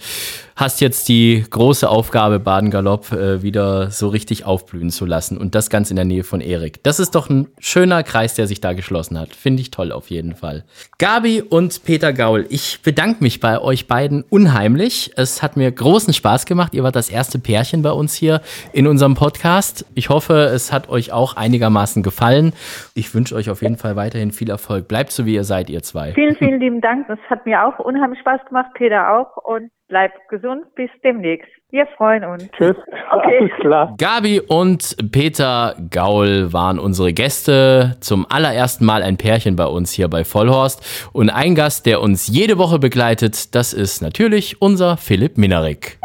hast jetzt die große Aufgabe, Baden-Galopp äh, wieder so richtig aufblühen zu lassen und das ganz in der Nähe von Erik. Das ist doch ein schöner Kreis, der sich da geschlossen hat. Finde ich toll auf jeden Fall. Gabi und Peter Gaul, ich bedanke mich bei euch beiden unheimlich. Es hat mir großen Spaß gemacht. Ihr wart das erste Pärchen bei uns hier in unserem Podcast. Ich hoffe, es hat euch auch einigermaßen gefallen. Ich wünsche euch auf jeden Fall weiterhin viel Erfolg. Bleibt so, wie ihr seid, ihr zwei. Vielen, vielen lieben Dank. Das hat mir auch unheimlich Spaß gemacht, Peter auch. Und bleibt gesund. Bis demnächst. Wir freuen uns. Tschüss. Okay. Alles klar. Gabi und Peter Gaul waren unsere Gäste. Zum allerersten Mal ein Pärchen bei uns hier bei Vollhorst. Und ein Gast, der uns jede Woche begleitet, das ist natürlich unser Philipp Minarik.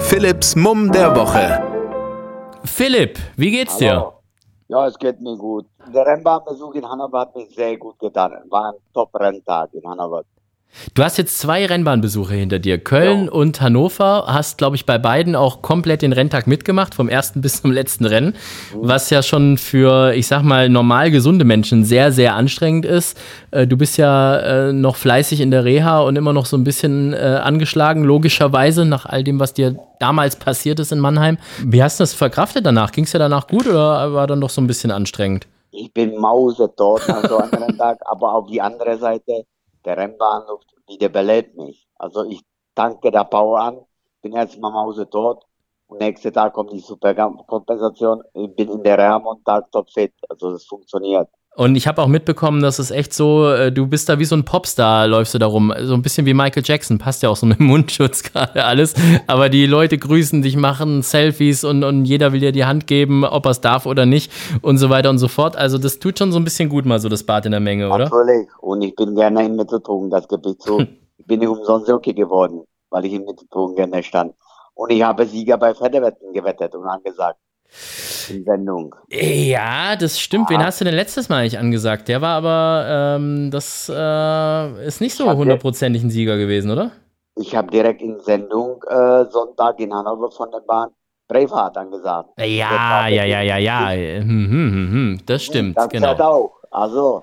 Philipps Mumm der Woche. Philipp, wie geht's dir? Hallo. Ja, es geht mir gut. Der Rennbahnbesuch in Hannover hat mir sehr gut getan. War ein Top-Renntag in Hannover. Du hast jetzt zwei Rennbahnbesuche hinter dir, Köln Ja. und Hannover. Hast, glaube ich, bei beiden auch komplett den Renntag mitgemacht, vom ersten [laughs] bis zum letzten Rennen, was ja schon für, ich sag mal, normal gesunde Menschen sehr, sehr anstrengend ist. Äh, Du bist ja äh, noch fleißig in der Reha und immer noch so ein bisschen äh, angeschlagen, logischerweise, nach all dem, was dir damals passiert ist in Mannheim. Wie hast du das verkraftet danach? Ging es dir danach gut oder war dann doch so ein bisschen anstrengend? Ich bin mausetot nach so einem Renntag, [laughs] aber auf die andere Seite, der Rennbahnhof wieder belebt mich. Also ich danke der Power an, bin erstmal mausetot und nächsten Tag kommt die Superkompensation. Ich bin in der Reha Montag topfit. Also das funktioniert. Und ich habe auch mitbekommen, dass es echt so, äh, du bist da wie so ein Popstar, läufst du da rum. So ein bisschen wie Michael Jackson, passt ja auch so mit dem [laughs] Mundschutz gerade alles. Aber die Leute grüßen dich, machen Selfies und, und jeder will dir die Hand geben, ob er es darf oder nicht und so weiter und so fort. Also das tut schon so ein bisschen gut mal so das Bad in der Menge, oder? Natürlich. Und ich bin gerne im Mittelpunkt, das gebe ich zu. Ich bin nicht umsonst Jockey geworden, weil ich im Mittelpunkt gerne stand. Und ich habe Sieger bei Pferdewetten gewettet und angesagt. In Sendung. Ja, das stimmt. Wen hast du denn letztes Mal nicht angesagt? Der war aber, ähm, das äh, ist nicht so hundertprozentig ein Sieger gewesen, oder? Ich habe direkt in Sendung äh, Sonntag in Hannover von der Bahn Braveheart angesagt. Ja, ja, ja, ja, ja. Hm, hm, hm, hm. Das stimmt, das genau. Pferd auch. Also,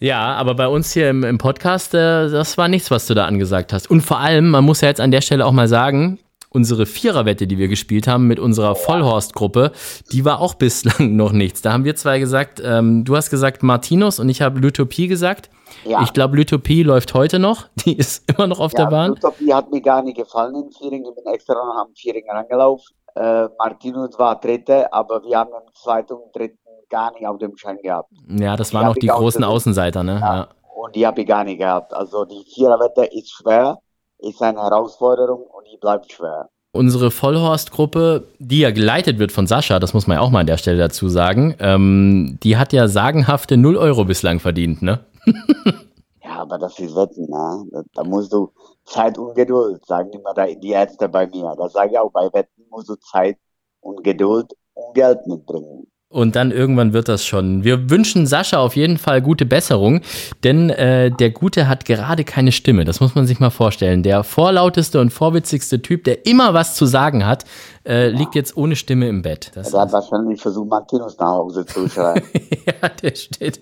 Ja, aber bei uns hier im, im Podcast, äh, das war nichts, was du da angesagt hast. Und vor allem, man muss ja jetzt an der Stelle auch mal sagen, unsere Viererwette, die wir gespielt haben mit unserer Vollhorst-Gruppe, die war auch bislang [laughs] noch nichts. Da haben wir zwei gesagt, ähm, du hast gesagt Martinus und ich habe Lytopie gesagt. ja. Ich glaube, Lytopie läuft heute noch. [laughs] Die ist immer noch auf ja, der Bahn. Utopie hat mir gar nicht gefallen in Viering. Ich bin extra noch am Viering rangelaufen. Äh, Martinus war Dritte, aber wir haben im zweiten und dritten gar nicht auf dem Schein gehabt. Ja, das Die waren hab auch die großen. Außenseiter, ne? Ja. Und die habe ich gar nicht gehabt. Also die Viererwette ist schwer, ist eine Herausforderung und die bleibt schwer. Unsere Vollhorst-Gruppe, die ja geleitet wird von Sascha, das muss man ja auch mal an der Stelle dazu sagen, ähm, die hat ja sagenhafte 0 Euro bislang verdient, ne? [laughs] Ja, aber das ist Wetten, ne? Da, da musst du Zeit und Geduld, sagen immer da- die Ärzte bei mir. Das sage ich auch, bei Wetten musst du Zeit und Geduld und Geld mitbringen. Und dann irgendwann wird das schon. Wir wünschen Sascha auf jeden Fall gute Besserung, denn äh, der Gute hat gerade keine Stimme. Das muss man sich mal vorstellen. Der vorlauteste und vorwitzigste Typ, der immer was zu sagen hat, äh, liegt jetzt ohne Stimme im Bett. Das Der hat wahrscheinlich versucht, Martinus nach Hause zu schreien. [laughs] ja, der steht,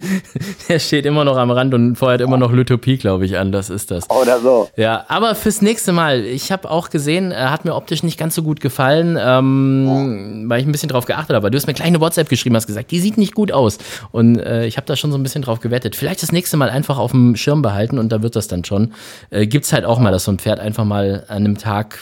der steht immer noch am Rand und feuert immer noch Lytopie, glaube ich, an. Das ist das. Oder so. Ja, aber fürs nächste Mal, ich habe auch gesehen, er hat mir optisch nicht ganz so gut gefallen, ähm, weil ich ein bisschen drauf geachtet habe. Du hast mir gleich eine WhatsApp geschrieben, hast gesagt, die sieht nicht gut aus. Und äh, ich habe da schon so ein bisschen drauf gewettet. Vielleicht das nächste Mal einfach auf dem Schirm behalten und da wird das dann schon. Äh, gibt's halt auch mal, dass so ein Pferd einfach mal an einem Tag,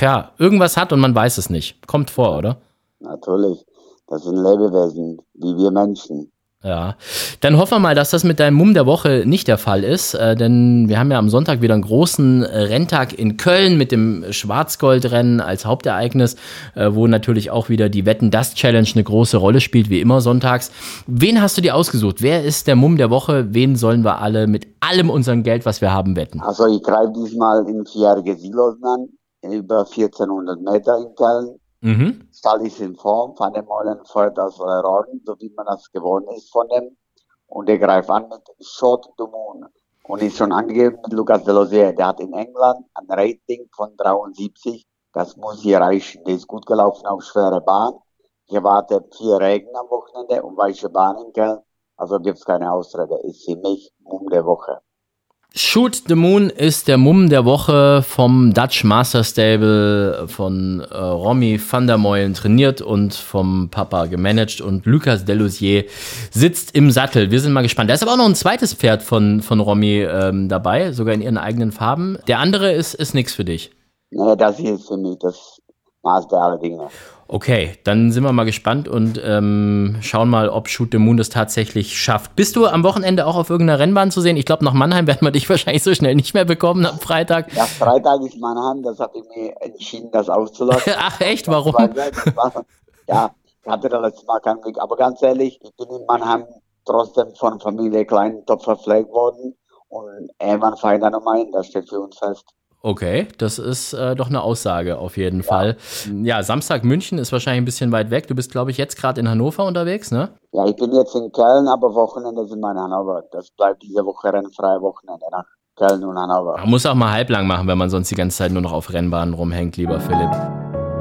ja, irgendwas hat und man weiß es nicht. Kommt vor, oder? Natürlich. Das sind Lebewesen, wie wir Menschen. Ja, dann hoffen wir mal, dass das mit deinem Mumm der Woche nicht der Fall ist, äh, denn wir haben ja am Sonntag wieder einen großen Renntag in Köln mit dem Schwarzgoldrennen als Hauptereignis, äh, wo natürlich auch wieder die Wetten das Challenge eine große Rolle spielt, wie immer sonntags. Wen hast du dir ausgesucht? Wer ist der Mumm der Woche? Wen sollen wir alle mit allem unserem Geld, was wir haben, wetten? Also ich greife diesmal in vierjährige Silos an, über 1400 Meter in Köln. Mhm. Stall ist in Form, der Meulen feuert aus Rorden, so wie man das gewohnt ist von dem. Und er greift an mit Shot to Moon. Und ist schon angegeben mit Lucas Delosier. Der hat in England ein Rating von 73. Das muss hier reichen. Der ist gut gelaufen auf schwere Bahn. Hier wartet vier Regen am Wochenende und weiche Bahn in Köln. Also gibt's keine Ausrede. Ist für mich um der Woche. Shoot the Moon ist der Mumm der Woche vom Dutch Master Stable von äh, Romy van der Meulen trainiert und vom Papa gemanagt und Lucas Delusier sitzt im Sattel. Wir sind mal gespannt. Da ist aber auch noch ein zweites Pferd von, von Romy ähm, dabei, sogar in ihren eigenen Farben. Der andere ist, ist nichts für dich. Nee, das hier ist für mich das Maß der aller Dinge. Okay, dann sind wir mal gespannt und ähm, schauen mal, ob Shoot the Moon das tatsächlich schafft. Bist du am Wochenende auch auf irgendeiner Rennbahn zu sehen? Ich glaube, nach Mannheim werden wir dich [laughs] wahrscheinlich so schnell nicht mehr bekommen am Freitag. Ja, Freitag ist Mannheim, das habe ich mir entschieden, das auszulassen. [laughs] Ach echt, warum? Ja, ich hatte da letztes Mal keinen Glück. Aber ganz ehrlich, ich bin in Mannheim trotzdem von Familie Kleintopf verpflegt worden. Und irgendwann fahre ich da nochmal hin, das steht für uns fest. Okay, das ist äh, doch eine Aussage auf jeden Fall. Ja, Samstag München ist wahrscheinlich ein bisschen weit weg. Du bist, glaube ich, jetzt gerade in Hannover unterwegs, ne? Ja, ich bin jetzt in Köln, aber Wochenende sind wir in Hannover. Das bleibt diese Woche rennfreie Wochenende nach Köln und Hannover. Man muss auch mal halblang machen, wenn man sonst die ganze Zeit nur noch auf Rennbahnen rumhängt, lieber Philipp.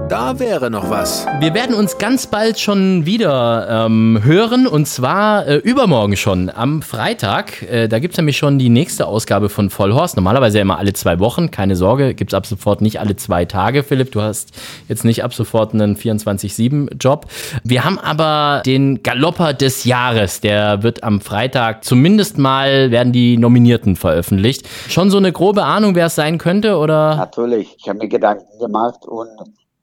Da wäre noch was. Wir werden uns ganz bald schon wieder ähm, hören und zwar äh, übermorgen schon am Freitag. Äh, da gibt es nämlich schon die nächste Ausgabe von Vollhorst. Normalerweise ja immer alle zwei Wochen. Keine Sorge, gibt es ab sofort nicht alle zwei Tage, Philipp. Du hast jetzt nicht ab sofort einen 24-7-Job. Wir haben aber den Galopper des Jahres. Der wird am Freitag zumindest mal werden die Nominierten veröffentlicht. Schon so eine grobe Ahnung, wer es sein könnte, oder? Natürlich, ich habe mir Gedanken gemacht und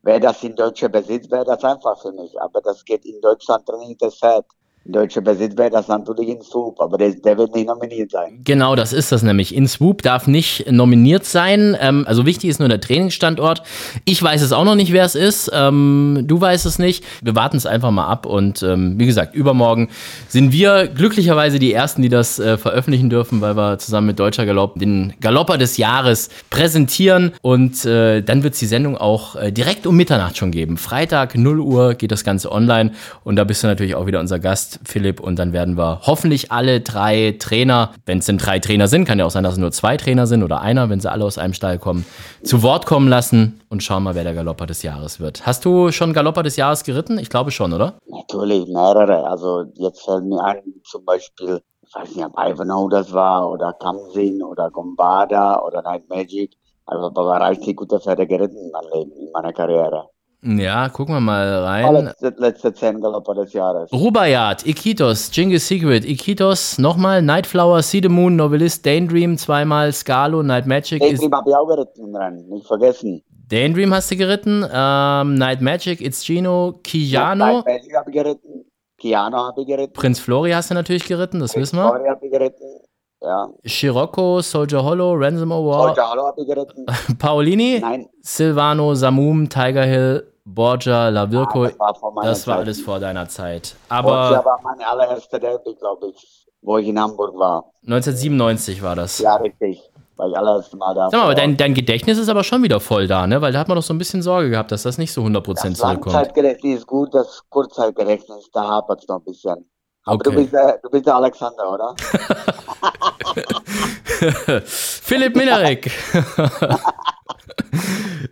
wäre das in deutscher Besitz, wäre das einfach für mich. Aber das geht in Deutschland Pferd. In deutscher Besitz wäre das natürlich in Swoop, aber der, der, wird nicht nominiert sein. Genau, das ist das nämlich. In Swoop darf nicht nominiert sein. Ähm, also wichtig ist nur der Trainingsstandort. Ich weiß es auch noch nicht, wer es ist. Ähm, du weißt es nicht. Wir warten es einfach mal ab und ähm, wie gesagt, übermorgen sind wir glücklicherweise die Ersten, die das äh, veröffentlichen dürfen, weil wir zusammen mit Deutscher Galopp den Galopper des Jahres präsentieren und äh, dann wird es die Sendung auch äh, direkt um Mitternacht schon geben. Freitag 0 Uhr geht das Ganze online und da bist du natürlich auch wieder unser Gast. Philipp, und dann werden wir hoffentlich alle drei Trainer, wenn es denn drei Trainer sind, kann ja auch sein, dass es nur zwei Trainer sind oder einer, wenn sie alle aus einem Stall kommen, zu Wort kommen lassen und schauen mal, wer der Galopper des Jahres wird. Hast du schon Galopper des Jahres geritten? Ich glaube schon, oder? Natürlich, mehrere. Also jetzt fällt mir ein, zum Beispiel, ich weiß nicht, ob Ivanhoe das war oder Kamsin oder Gombada oder Night Magic. Also da war richtig gute Pferde geritten in meinem Leben, in meiner Karriere. Ja, gucken wir mal rein. Letzte, letzte zehn Galopper des Jahres. Rubayat, Iquitos, Genghis Secret, Iquitos, nochmal, Nightflower, See the Moon, Novelist, Daydream, zweimal, Scalo, Night Magic. Daydream habe ich auch geritten Rennen, nicht vergessen. Daydream hast du geritten, ähm, Night Magic, It's Gino, Kijano. Night Magic habe ich geritten, Kiano habe ich geritten. Prinz Flori hast du natürlich geritten, das Prinz wissen wir. Flori habe ich geritten, ja. Scirocco, Soldier Hollow, Ransom Award, Soldier Hollow habe ich geritten. [laughs] Paolini, Nein, Silvano, Samum, Tiger Hill, Borgia, Lavirko. ah, das war Das war alles vor deiner Zeit. Borgia Aber war meine allererste Derby, glaube ich, wo ich in Hamburg war. 1997 war das. Ja, richtig. War ich allererste Mal da. Sag mal, aber dein, dein Gedächtnis ist aber schon wieder voll da, ne? Weil da hat man doch so ein bisschen Sorge gehabt, dass das nicht so 100% das zurückkommt. Langzeitgedächtnis ist gut, das Kurzzeitgedächtnis, da hapert es noch ein bisschen. Aber Okay. du, bist der, du bist der Alexander, oder? [laughs] Philipp Minarek. [laughs]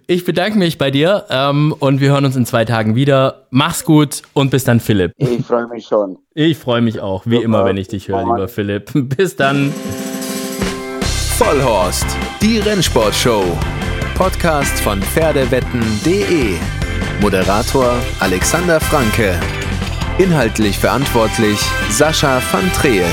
ich bedanke mich bei dir ähm, und wir hören uns in zwei Tagen wieder. Mach's gut und bis dann, Philipp. Ich freue mich schon. Ich freue mich auch, wie Super. immer, wenn ich dich höre, lieber Philipp. [laughs] Bis dann. Vollhorst, die Rennsportshow. Podcast von Pferdewetten.de. Moderator Alexander Franke. Inhaltlich verantwortlich Sascha van Treel.